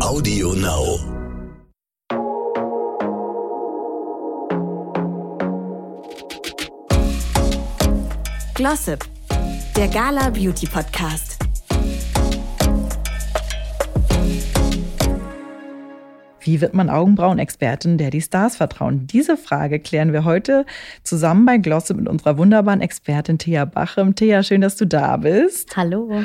Audio Now. Glossip, der Gala Beauty Podcast. Wie wird man Augenbrauenexpertin, der die Stars vertrauen? Diese Frage klären wir heute zusammen bei Glossip mit unserer wunderbaren Expertin Thea Bachem. Thea, schön, dass du da bist. Hallo.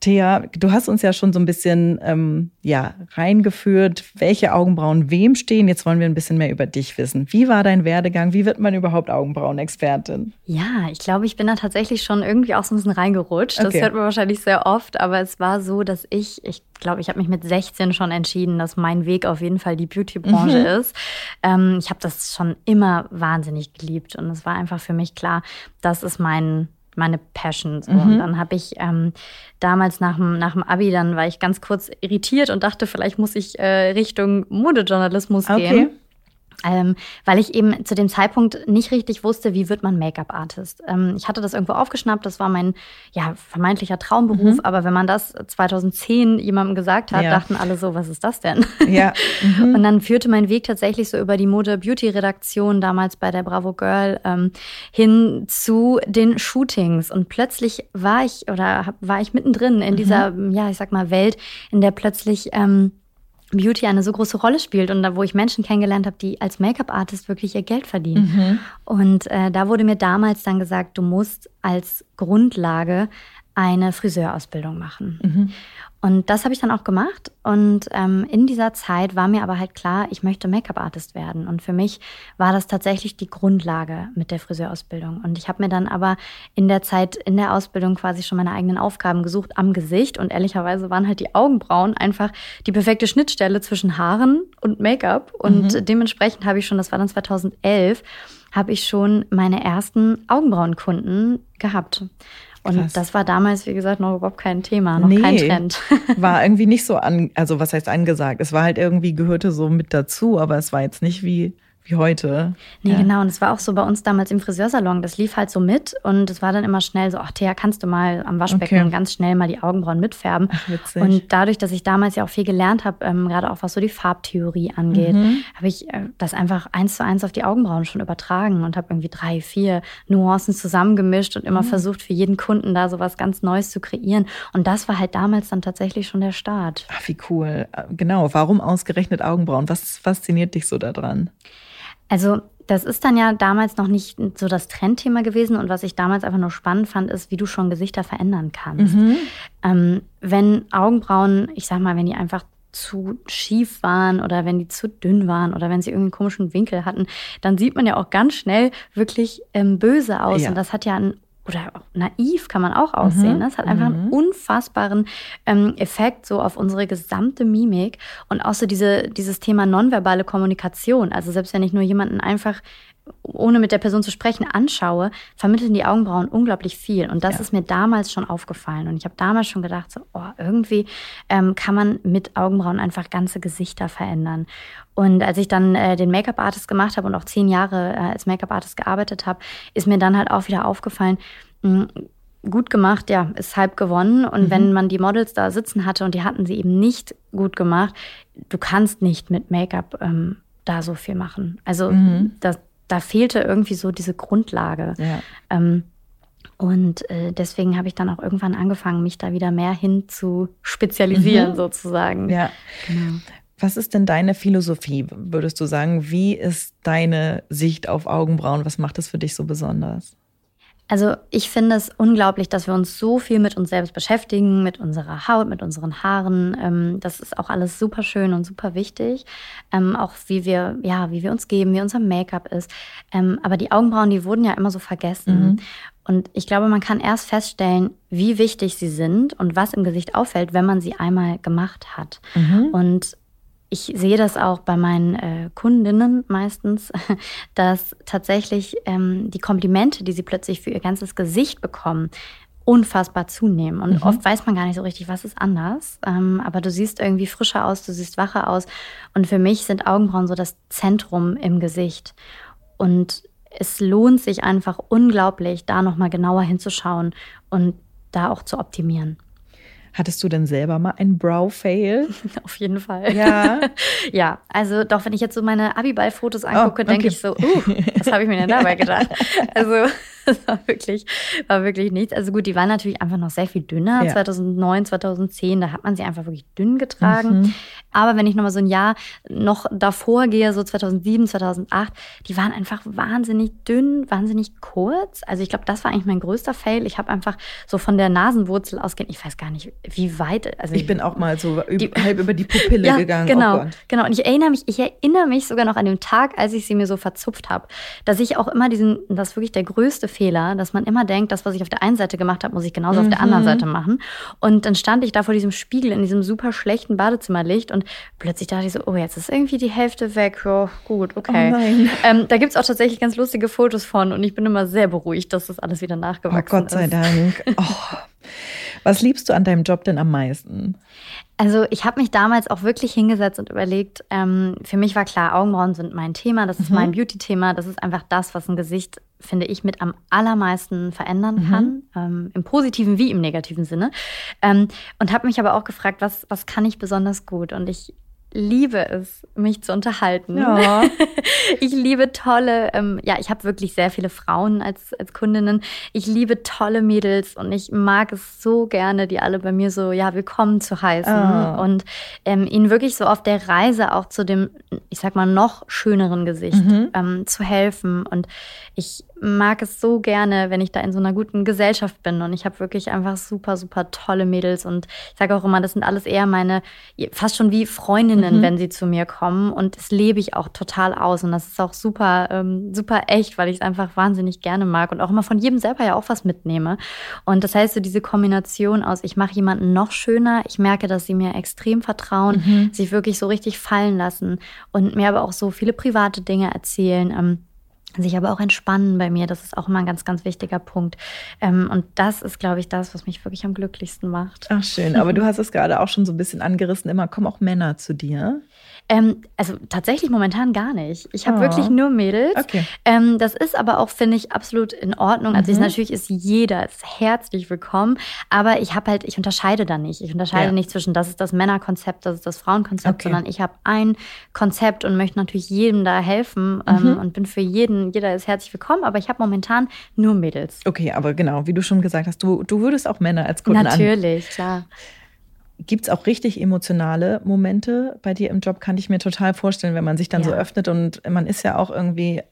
Thea, du hast uns ja schon so ein bisschen ähm, ja, reingeführt, welche Augenbrauen wem stehen. Jetzt wollen wir ein bisschen mehr über dich wissen. Wie war dein Werdegang? Wie wird man überhaupt Augenbrauenexpertin? Ja, ich glaube, ich bin da tatsächlich schon irgendwie auch so ein bisschen reingerutscht. Das okay. hört man wahrscheinlich sehr oft, aber es war so, dass ich, ich glaube, ich habe mich mit 16 schon entschieden, dass mein Weg auf jeden Fall die Beauty-Branche mhm. ist. Ähm, ich habe das schon immer wahnsinnig geliebt und es war einfach für mich klar, das ist mein meine Passion. So. Mhm. Und dann habe ich ähm, damals nach dem, nach dem Abi, dann war ich ganz kurz irritiert und dachte, vielleicht muss ich äh, Richtung Modejournalismus okay. gehen. Ähm, weil ich eben zu dem Zeitpunkt nicht richtig wusste, wie wird man Make-up-Artist. Ähm, ich hatte das irgendwo aufgeschnappt, das war mein ja, vermeintlicher Traumberuf, mhm. aber wenn man das 2010 jemandem gesagt hat, ja. dachten alle so, was ist das denn? Ja. Mhm. Und dann führte mein Weg tatsächlich so über die Mode-Beauty-Redaktion damals bei der Bravo Girl ähm, hin zu den Shootings. Und plötzlich war ich oder war ich mittendrin in mhm. dieser, ja, ich sag mal, Welt, in der plötzlich ähm, Beauty eine so große Rolle spielt und da, wo ich Menschen kennengelernt habe, die als Make-up-Artist wirklich ihr Geld verdienen. Mhm. Und äh, da wurde mir damals dann gesagt, du musst als Grundlage eine Friseurausbildung machen. Mhm. Und das habe ich dann auch gemacht. Und ähm, in dieser Zeit war mir aber halt klar, ich möchte Make-up-Artist werden. Und für mich war das tatsächlich die Grundlage mit der Friseurausbildung. Und ich habe mir dann aber in der Zeit, in der Ausbildung quasi schon meine eigenen Aufgaben gesucht am Gesicht. Und ehrlicherweise waren halt die Augenbrauen einfach die perfekte Schnittstelle zwischen Haaren und Make-up. Und mhm. dementsprechend habe ich schon, das war dann 2011, habe ich schon meine ersten Augenbrauenkunden gehabt. Und Krass. das war damals, wie gesagt, noch überhaupt kein Thema, noch nee, kein Trend. war irgendwie nicht so an, also was heißt angesagt? Es war halt irgendwie, gehörte so mit dazu, aber es war jetzt nicht wie wie heute. Nee, ja. genau. Und es war auch so bei uns damals im Friseursalon. Das lief halt so mit und es war dann immer schnell so, ach Thea, kannst du mal am Waschbecken okay. ganz schnell mal die Augenbrauen mitfärben. Ach, witzig. Und dadurch, dass ich damals ja auch viel gelernt habe, ähm, gerade auch was so die Farbtheorie angeht, mhm. habe ich äh, das einfach eins zu eins auf die Augenbrauen schon übertragen und habe irgendwie drei, vier Nuancen zusammengemischt und immer mhm. versucht, für jeden Kunden da so was ganz Neues zu kreieren. Und das war halt damals dann tatsächlich schon der Start. Ach, wie cool. Äh, genau. Warum ausgerechnet Augenbrauen? Was fasziniert dich so daran? Also das ist dann ja damals noch nicht so das Trendthema gewesen. Und was ich damals einfach nur spannend fand, ist, wie du schon Gesichter verändern kannst. Mhm. Ähm, wenn Augenbrauen, ich sag mal, wenn die einfach zu schief waren oder wenn die zu dünn waren oder wenn sie irgendeinen komischen Winkel hatten, dann sieht man ja auch ganz schnell wirklich ähm, böse aus. Ja. Und das hat ja einen oder naiv kann man auch aussehen. Mhm. Das hat einfach einen mhm. unfassbaren ähm, Effekt so auf unsere gesamte Mimik und auch so diese, dieses Thema nonverbale Kommunikation. Also selbst wenn ich nur jemanden einfach ohne mit der Person zu sprechen, anschaue, vermitteln die Augenbrauen unglaublich viel. Und das ja. ist mir damals schon aufgefallen. Und ich habe damals schon gedacht, so, oh, irgendwie ähm, kann man mit Augenbrauen einfach ganze Gesichter verändern. Und als ich dann äh, den Make-up-Artist gemacht habe und auch zehn Jahre äh, als Make-up-Artist gearbeitet habe, ist mir dann halt auch wieder aufgefallen, mh, hm, gut gemacht, ja, ist halb gewonnen. Und mhm. wenn man die Models da sitzen hatte und die hatten sie eben nicht gut gemacht, du kannst nicht mit Make-up ähm, da so viel machen. Also mhm. das, da fehlte irgendwie so diese Grundlage. Ja. Ähm, und äh, deswegen habe ich dann auch irgendwann angefangen, mich da wieder mehr hin zu spezialisieren, mhm. sozusagen. Ja. Genau. Was ist denn deine Philosophie, würdest du sagen? Wie ist deine Sicht auf Augenbrauen? Was macht es für dich so besonders? Also ich finde es unglaublich, dass wir uns so viel mit uns selbst beschäftigen, mit unserer Haut, mit unseren Haaren. Ähm, das ist auch alles super schön und super wichtig. Ähm, auch wie wir, ja, wie wir uns geben, wie unser Make-up ist. Ähm, aber die Augenbrauen, die wurden ja immer so vergessen. Mhm. Und ich glaube, man kann erst feststellen, wie wichtig sie sind und was im Gesicht auffällt, wenn man sie einmal gemacht hat. Mhm. Und ich sehe das auch bei meinen äh, Kundinnen meistens, dass tatsächlich ähm, die Komplimente, die sie plötzlich für ihr ganzes Gesicht bekommen, unfassbar zunehmen. Und mhm. oft weiß man gar nicht so richtig, was ist anders. Ähm, aber du siehst irgendwie frischer aus, du siehst wacher aus. Und für mich sind Augenbrauen so das Zentrum im Gesicht. Und es lohnt sich einfach unglaublich, da nochmal genauer hinzuschauen und da auch zu optimieren. Hattest du denn selber mal einen Brow-Fail? Auf jeden Fall. Ja. ja, also doch, wenn ich jetzt so meine Abiball-Fotos angucke, oh, okay. denke ich so, uh, was habe ich mir denn dabei gedacht? Also das war wirklich, war wirklich nichts. Also gut, die waren natürlich einfach noch sehr viel dünner. Ja. 2009, 2010, da hat man sie einfach wirklich dünn getragen. Mhm. Aber wenn ich nochmal so ein Jahr noch davor gehe, so 2007, 2008, die waren einfach wahnsinnig dünn, wahnsinnig kurz. Also ich glaube, das war eigentlich mein größter Fail. Ich habe einfach so von der Nasenwurzel ausgehend, ich weiß gar nicht, wie weit. Also ich bin auch mal so die, halb über die Pupille ja, gegangen. Oh genau, oh genau. Und ich erinnere mich, ich erinnere mich sogar noch an den Tag, als ich sie mir so verzupft habe, dass ich auch immer diesen, das ist wirklich der größte Fehler, dass man immer denkt, das, was ich auf der einen Seite gemacht habe, muss ich genauso mhm. auf der anderen mhm. Seite machen. Und dann stand ich da vor diesem Spiegel in diesem super schlechten Badezimmerlicht und plötzlich dachte ich so, oh, jetzt ist irgendwie die Hälfte weg. Oh, gut, okay. Oh ähm, da gibt es auch tatsächlich ganz lustige Fotos von und ich bin immer sehr beruhigt, dass das alles wieder nachgewachsen ist. Oh Gott sei ist. Dank. Oh. Was liebst du an deinem Job denn am meisten? Also ich habe mich damals auch wirklich hingesetzt und überlegt, ähm, für mich war klar, Augenbrauen sind mein Thema, das ist mhm. mein Beauty-Thema, das ist einfach das, was ein Gesicht, finde ich, mit am allermeisten verändern mhm. kann, ähm, im positiven wie im negativen Sinne. Ähm, und habe mich aber auch gefragt, was, was kann ich besonders gut? Und ich liebe es, mich zu unterhalten. Ja. ich liebe tolle, ähm, ja, ich habe wirklich sehr viele Frauen als, als Kundinnen. Ich liebe tolle Mädels und ich mag es so gerne, die alle bei mir so, ja, willkommen zu heißen oh. und ähm, ihnen wirklich so auf der Reise auch zu dem, ich sag mal, noch schöneren Gesicht mhm. ähm, zu helfen. Und ich mag es so gerne, wenn ich da in so einer guten Gesellschaft bin. Und ich habe wirklich einfach super, super tolle Mädels. Und ich sage auch immer, das sind alles eher meine, fast schon wie Freundinnen, mhm. wenn sie zu mir kommen. Und das lebe ich auch total aus. Und das ist auch super, ähm, super echt, weil ich es einfach wahnsinnig gerne mag und auch immer von jedem selber ja auch was mitnehme. Und das heißt, so diese Kombination aus, ich mache jemanden noch schöner, ich merke, dass sie mir extrem vertrauen, mhm. sich wirklich so richtig fallen lassen und mir aber auch so viele private Dinge erzählen. Ähm, sich aber auch entspannen bei mir. Das ist auch immer ein ganz, ganz wichtiger Punkt. Ähm, und das ist, glaube ich, das, was mich wirklich am glücklichsten macht. Ach, schön. Aber du hast es gerade auch schon so ein bisschen angerissen. Immer kommen auch Männer zu dir. Ähm, also tatsächlich momentan gar nicht. Ich habe oh. wirklich nur Mädels. Okay. Ähm, das ist aber auch, finde ich, absolut in Ordnung. Also mhm. natürlich ist jeder ist herzlich willkommen, aber ich habe halt, ich unterscheide da nicht. Ich unterscheide ja. nicht zwischen, das ist das Männerkonzept, das ist das Frauenkonzept, okay. sondern ich habe ein Konzept und möchte natürlich jedem da helfen ähm, mhm. und bin für jeden, jeder ist herzlich willkommen, aber ich habe momentan nur Mädels. Okay, aber genau, wie du schon gesagt hast, du, du würdest auch Männer als Kunden Natürlich, an. klar. Gibt es auch richtig emotionale Momente bei dir im Job? Kann ich mir total vorstellen, wenn man sich dann ja. so öffnet und man ist ja auch irgendwie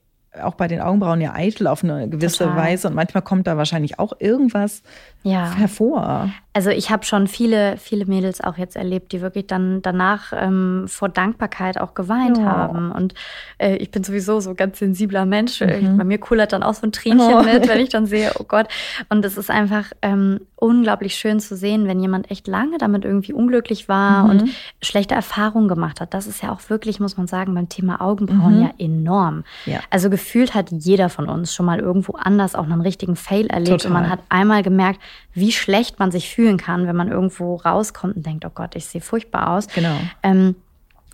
auch bei den Augenbrauen ja eitel auf eine gewisse Total. Weise und manchmal kommt da wahrscheinlich auch irgendwas ja. hervor. Also ich habe schon viele, viele Mädels auch jetzt erlebt, die wirklich dann danach ähm, vor Dankbarkeit auch geweint oh. haben. Und äh, ich bin sowieso so ganz sensibler Mensch. Mhm. Bei mir kullert dann auch so ein Tränchen oh. mit, wenn ich dann sehe, oh Gott. Und es ist einfach ähm, unglaublich schön zu sehen, wenn jemand echt lange damit irgendwie unglücklich war mhm. und schlechte Erfahrungen gemacht hat. Das ist ja auch wirklich, muss man sagen, beim Thema Augenbrauen mhm. ja enorm. Ja. Also gefühlt hat jeder von uns schon mal irgendwo anders auch einen richtigen Fail erlebt. Total. Und man hat einmal gemerkt, wie schlecht man sich fühlen kann, wenn man irgendwo rauskommt und denkt, oh Gott, ich sehe furchtbar aus. Genau. Ähm,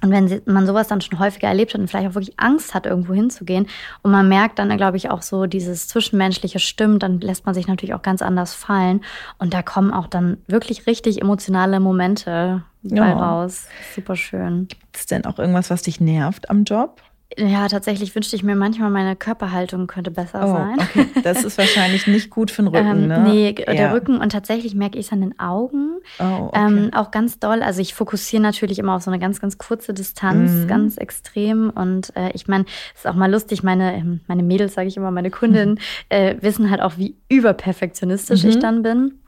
und wenn man sowas dann schon häufiger erlebt hat und vielleicht auch wirklich Angst hat, irgendwo hinzugehen und man merkt dann, glaube ich, auch so dieses Zwischenmenschliche stimmt, dann lässt man sich natürlich auch ganz anders fallen. Und da kommen auch dann wirklich richtig emotionale Momente bei ja. raus. Super schön. Gibt es denn auch irgendwas, was dich nervt am Job? Ja, tatsächlich wünschte ich mir manchmal, meine Körperhaltung könnte besser oh, sein. Okay. Das ist wahrscheinlich nicht gut für den Rücken, ähm, ne? Nee, der ja. Rücken und tatsächlich merke ich es an den Augen. Oh, okay. ähm, auch ganz doll. Also ich fokussiere natürlich immer auf so eine ganz, ganz kurze Distanz, mhm. ganz extrem. Und äh, ich meine, es ist auch mal lustig, meine, ähm, meine Mädels, sage ich immer, meine Kundinnen, mhm. äh, wissen halt auch, wie überperfektionistisch mhm. ich dann bin.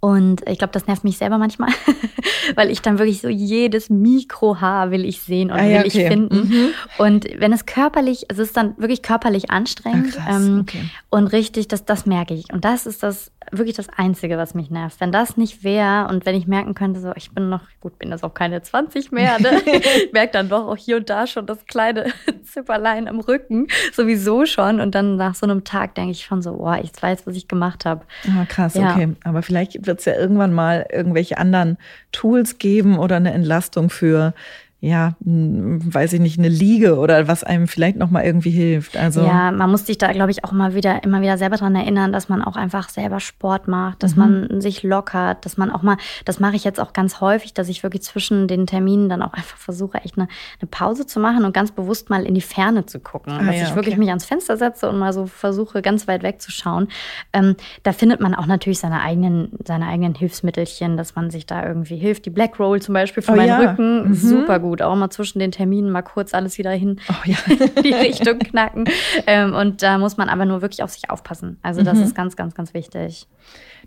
Und ich glaube, das nervt mich selber manchmal, weil ich dann wirklich so jedes Mikrohaar will ich sehen und ah, ja, will okay. ich finden. Mhm. Und wenn es körperlich, es ist dann wirklich körperlich anstrengend ah, ähm, okay. und richtig, das, das merke ich. Und das ist das wirklich das Einzige, was mich nervt. Wenn das nicht wäre und wenn ich merken könnte, so ich bin noch, gut, bin das auch keine 20 mehr, ne? ich merke dann doch auch hier und da schon das kleine Zipperlein am Rücken, sowieso schon. Und dann nach so einem Tag denke ich schon so, boah, ich weiß, was ich gemacht habe. Ah, krass, ja. okay. Aber vielleicht wird es ja irgendwann mal irgendwelche anderen Tools geben oder eine Entlastung für ja, weiß ich nicht, eine Liege oder was einem vielleicht noch mal irgendwie hilft. Also ja, man muss sich da, glaube ich, auch immer wieder, immer wieder selber dran erinnern, dass man auch einfach selber Sport macht, dass mhm. man sich lockert, dass man auch mal, das mache ich jetzt auch ganz häufig, dass ich wirklich zwischen den Terminen dann auch einfach versuche, echt eine, eine Pause zu machen und ganz bewusst mal in die Ferne zu gucken. Ah, dass ja, ich wirklich okay. mich ans Fenster setze und mal so versuche, ganz weit weg zu schauen. Ähm, da findet man auch natürlich seine eigenen, seine eigenen Hilfsmittelchen, dass man sich da irgendwie hilft. Die Black Roll zum Beispiel für oh, meinen ja. Rücken, mhm. super gut gut. Auch mal zwischen den Terminen mal kurz alles wieder hin oh, ja. die Richtung knacken. Ähm, und da muss man aber nur wirklich auf sich aufpassen. Also das mhm. ist ganz, ganz, ganz wichtig.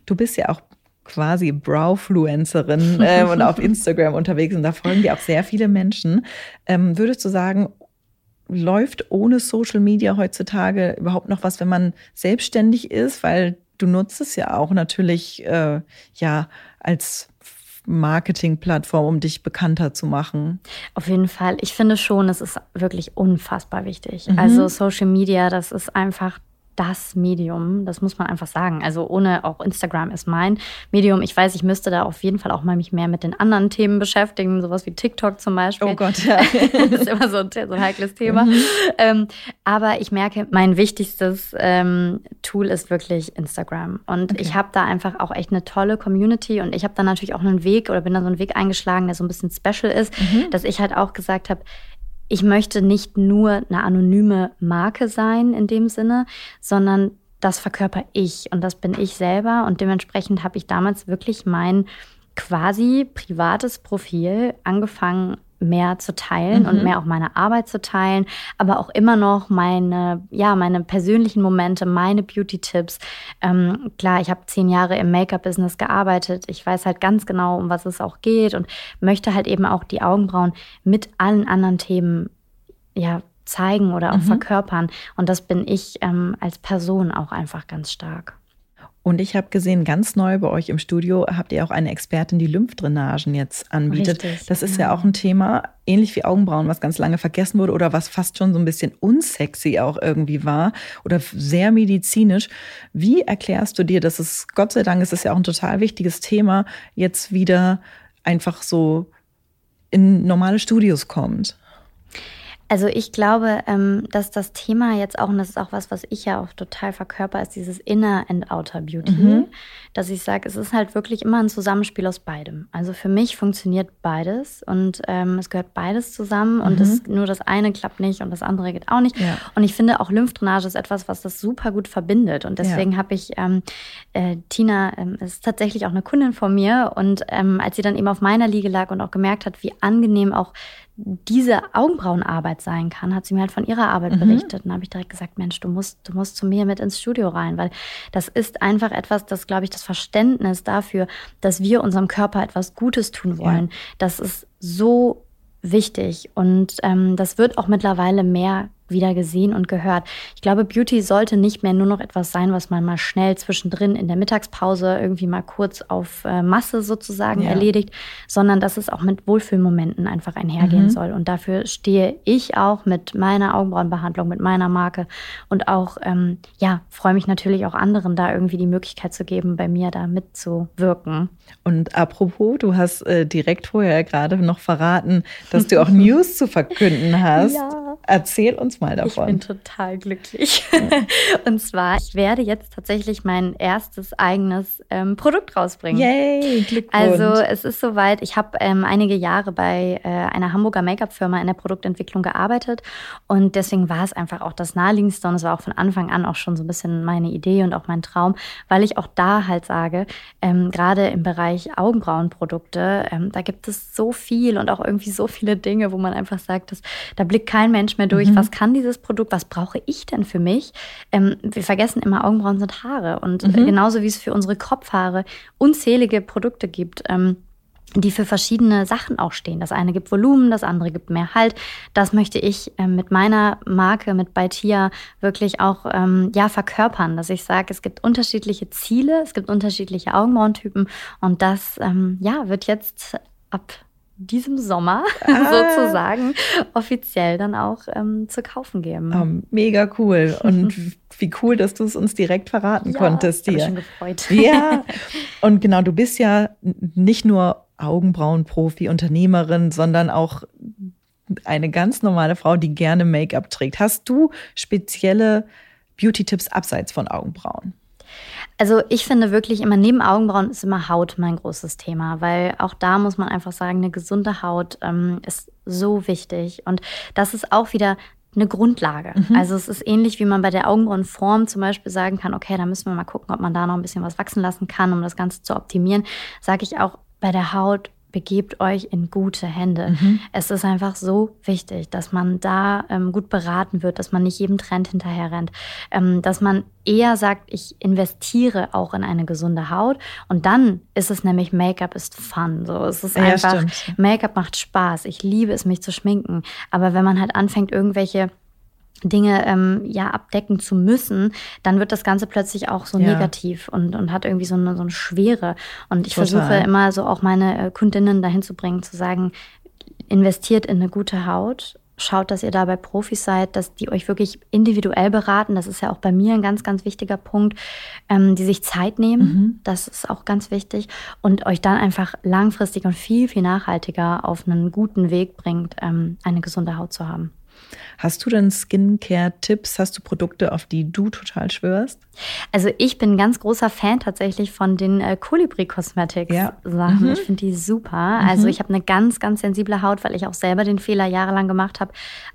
Du bist ja auch quasi Browfluencerin äh, und auf Instagram unterwegs und da folgen dir auch sehr viele Menschen. Ähm, würdest du sagen, läuft ohne Social Media heutzutage überhaupt noch was, wenn man selbstständig ist? Weil du nutzt es ja auch natürlich äh, ja als Marketingplattform, um dich bekannter zu machen? Auf jeden Fall. Ich finde schon, es ist wirklich unfassbar wichtig. Mhm. Also Social Media, das ist einfach das Medium, das muss man einfach sagen. Also ohne auch Instagram ist mein Medium. Ich weiß, ich müsste da auf jeden Fall auch mal mich mehr mit den anderen Themen beschäftigen, sowas wie TikTok zum Beispiel. Oh Gott, ja. das ist immer so ein, so ein heikles Thema. Mhm. Ähm, aber ich merke, mein wichtigstes ähm, Tool ist wirklich Instagram. Und okay. ich habe da einfach auch echt eine tolle Community und ich habe da natürlich auch einen Weg oder bin da so einen Weg eingeschlagen, der so ein bisschen special ist, mhm. dass ich halt auch gesagt habe, ich möchte nicht nur eine anonyme Marke sein in dem Sinne, sondern das verkörper ich und das bin ich selber. Und dementsprechend habe ich damals wirklich mein quasi privates Profil angefangen mehr zu teilen mhm. und mehr auch meine Arbeit zu teilen, aber auch immer noch meine, ja, meine persönlichen Momente, meine Beauty-Tipps. Ähm, klar, ich habe zehn Jahre im Make-up-Business gearbeitet. Ich weiß halt ganz genau, um was es auch geht und möchte halt eben auch die Augenbrauen mit allen anderen Themen, ja, zeigen oder auch mhm. verkörpern. Und das bin ich ähm, als Person auch einfach ganz stark. Und ich habe gesehen, ganz neu bei euch im Studio habt ihr auch eine Expertin, die Lymphdrainagen jetzt anbietet. Richtig, das ist ja. ja auch ein Thema, ähnlich wie Augenbrauen, was ganz lange vergessen wurde oder was fast schon so ein bisschen unsexy auch irgendwie war oder sehr medizinisch. Wie erklärst du dir, dass es, Gott sei Dank, es ist ja auch ein total wichtiges Thema, jetzt wieder einfach so in normale Studios kommt? Also ich glaube, ähm, dass das Thema jetzt auch, und das ist auch was, was ich ja auch total verkörper, ist dieses Inner and Outer Beauty. Mhm. Dass ich sage, es ist halt wirklich immer ein Zusammenspiel aus beidem. Also für mich funktioniert beides und ähm, es gehört beides zusammen und das, mhm. nur das eine klappt nicht und das andere geht auch nicht. Ja. Und ich finde auch Lymphdrainage ist etwas, was das super gut verbindet. Und deswegen ja. habe ich, ähm, äh, Tina ähm, ist tatsächlich auch eine Kundin von mir und ähm, als sie dann eben auf meiner Liege lag und auch gemerkt hat, wie angenehm auch diese Augenbrauenarbeit sein kann, hat sie mir halt von ihrer Arbeit mhm. berichtet. Und habe ich direkt gesagt, Mensch, du musst, du musst zu mir mit ins Studio rein, weil das ist einfach etwas, das, glaube ich, das Verständnis dafür, dass wir unserem Körper etwas Gutes tun wollen, ja. das ist so wichtig. Und ähm, das wird auch mittlerweile mehr wieder gesehen und gehört. Ich glaube, Beauty sollte nicht mehr nur noch etwas sein, was man mal schnell zwischendrin in der Mittagspause irgendwie mal kurz auf äh, Masse sozusagen ja. erledigt, sondern dass es auch mit Wohlfühlmomenten einfach einhergehen mhm. soll. Und dafür stehe ich auch mit meiner Augenbrauenbehandlung, mit meiner Marke und auch, ähm, ja, freue mich natürlich auch anderen da irgendwie die Möglichkeit zu geben, bei mir da mitzuwirken. Und apropos, du hast äh, direkt vorher gerade noch verraten, dass du auch News zu verkünden hast. Ja. Erzähl uns mal davon. Ich bin total glücklich. Und zwar, ich werde jetzt tatsächlich mein erstes eigenes ähm, Produkt rausbringen. Yay, Glückwunsch. Also es ist soweit, ich habe ähm, einige Jahre bei äh, einer Hamburger Make-up-Firma in der Produktentwicklung gearbeitet und deswegen war es einfach auch das naheliegendste und es war auch von Anfang an auch schon so ein bisschen meine Idee und auch mein Traum, weil ich auch da halt sage, ähm, gerade im Bereich Augenbrauenprodukte, ähm, da gibt es so viel und auch irgendwie so viele Dinge, wo man einfach sagt, dass, da blickt kein Mensch mehr durch, mhm. was kann dieses Produkt, was brauche ich denn für mich? Ähm, wir vergessen immer, Augenbrauen sind Haare. Und mhm. genauso wie es für unsere Kopfhaare unzählige Produkte gibt, ähm, die für verschiedene Sachen auch stehen. Das eine gibt Volumen, das andere gibt mehr Halt. Das möchte ich ähm, mit meiner Marke, mit Baitia, wirklich auch ähm, ja, verkörpern, dass ich sage, es gibt unterschiedliche Ziele, es gibt unterschiedliche Augenbrauentypen und das ähm, ja, wird jetzt ab diesem Sommer ah. sozusagen offiziell dann auch ähm, zu kaufen geben. Oh, mega cool. Und wie cool, dass du es uns direkt verraten ja, konntest. Dir. Ich schon gefreut. Ja. Und genau, du bist ja nicht nur Augenbrauenprofi, Unternehmerin, sondern auch eine ganz normale Frau, die gerne Make-up trägt. Hast du spezielle Beauty-Tipps abseits von Augenbrauen? Also ich finde wirklich immer neben Augenbrauen ist immer Haut mein großes Thema, weil auch da muss man einfach sagen, eine gesunde Haut ähm, ist so wichtig und das ist auch wieder eine Grundlage. Mhm. Also es ist ähnlich, wie man bei der Augenbrauenform zum Beispiel sagen kann, okay, da müssen wir mal gucken, ob man da noch ein bisschen was wachsen lassen kann, um das Ganze zu optimieren. Sage ich auch bei der Haut begebt euch in gute Hände. Mhm. Es ist einfach so wichtig, dass man da ähm, gut beraten wird, dass man nicht jedem Trend hinterher rennt, ähm, dass man eher sagt, ich investiere auch in eine gesunde Haut und dann ist es nämlich Make-up ist fun. So, es ist einfach Make-up macht Spaß. Ich liebe es, mich zu schminken. Aber wenn man halt anfängt, irgendwelche Dinge ähm, ja abdecken zu müssen, dann wird das Ganze plötzlich auch so ja. negativ und, und hat irgendwie so eine, so eine Schwere. Und ich Total. versuche immer so auch meine äh, Kundinnen dahin zu bringen, zu sagen, investiert in eine gute Haut. Schaut, dass ihr dabei Profis seid, dass die euch wirklich individuell beraten. Das ist ja auch bei mir ein ganz, ganz wichtiger Punkt, ähm, die sich Zeit nehmen. Mhm. Das ist auch ganz wichtig. Und euch dann einfach langfristig und viel, viel nachhaltiger auf einen guten Weg bringt, ähm, eine gesunde Haut zu haben. Hast du denn Skincare-Tipps? Hast du Produkte, auf die du total schwörst? Also ich bin ein ganz großer Fan tatsächlich von den äh, Colibri Cosmetics ja. Sachen. Mhm. Ich finde die super. Mhm. Also ich habe eine ganz, ganz sensible Haut, weil ich auch selber den Fehler jahrelang gemacht habe,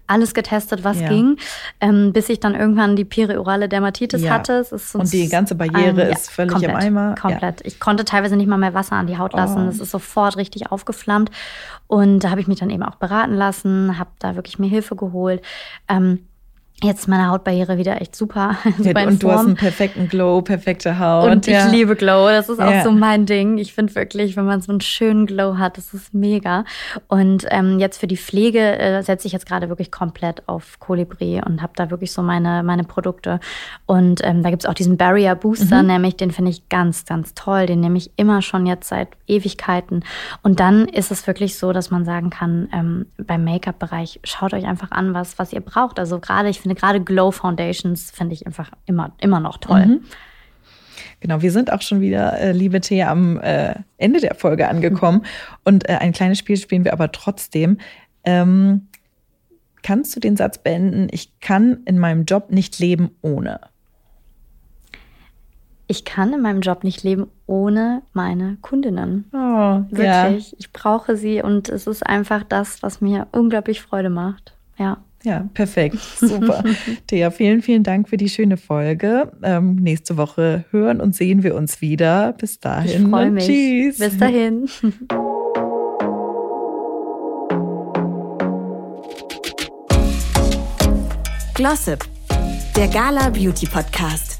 alles getestet, was ja. ging, ähm, bis ich dann irgendwann die periorale Dermatitis ja. hatte. Und die ganze Barriere ein, ist völlig komplett, im Eimer. Komplett. Ich konnte teilweise nicht mal mehr Wasser an die Haut lassen. Oh. ist sofort richtig aufgeflammt. Und da habe ich mich dann eben auch beraten lassen, habe da wirklich mir Hilfe geholt. Ähm, Jetzt ist meine Hautbarriere wieder echt super. super und du hast einen perfekten Glow, perfekte Haut. Und ich liebe Glow. Das ist auch ja. so mein Ding. Ich finde wirklich, wenn man so einen schönen Glow hat, das ist mega. Und ähm, jetzt für die Pflege äh, setze ich jetzt gerade wirklich komplett auf Colibri und habe da wirklich so meine, meine Produkte. Und ähm, da gibt es auch diesen Barrier Booster, mhm. nämlich den finde ich ganz, ganz toll. Den nehme ich immer schon jetzt seit Ewigkeiten. Und dann ist es wirklich so, dass man sagen kann, ähm, beim Make-up-Bereich, schaut euch einfach an, was, was ihr braucht. Also gerade, ich finde gerade Glow Foundations finde ich einfach immer, immer noch toll. Mhm. Genau, wir sind auch schon wieder, äh, liebe Thea, am äh, Ende der Folge angekommen. Und äh, ein kleines Spiel spielen wir aber trotzdem. Ähm, kannst du den Satz beenden, ich kann in meinem Job nicht leben ohne? Ich kann in meinem Job nicht leben ohne meine Kundinnen. Oh, Wirklich. Ja. Ich brauche sie und es ist einfach das, was mir unglaublich Freude macht. Ja. Ja, perfekt. Super. Thea, vielen, vielen Dank für die schöne Folge. Ähm, nächste Woche hören und sehen wir uns wieder. Bis dahin. Ich freue mich. Tschüss. Bis dahin. Glossip, der Gala Beauty Podcast.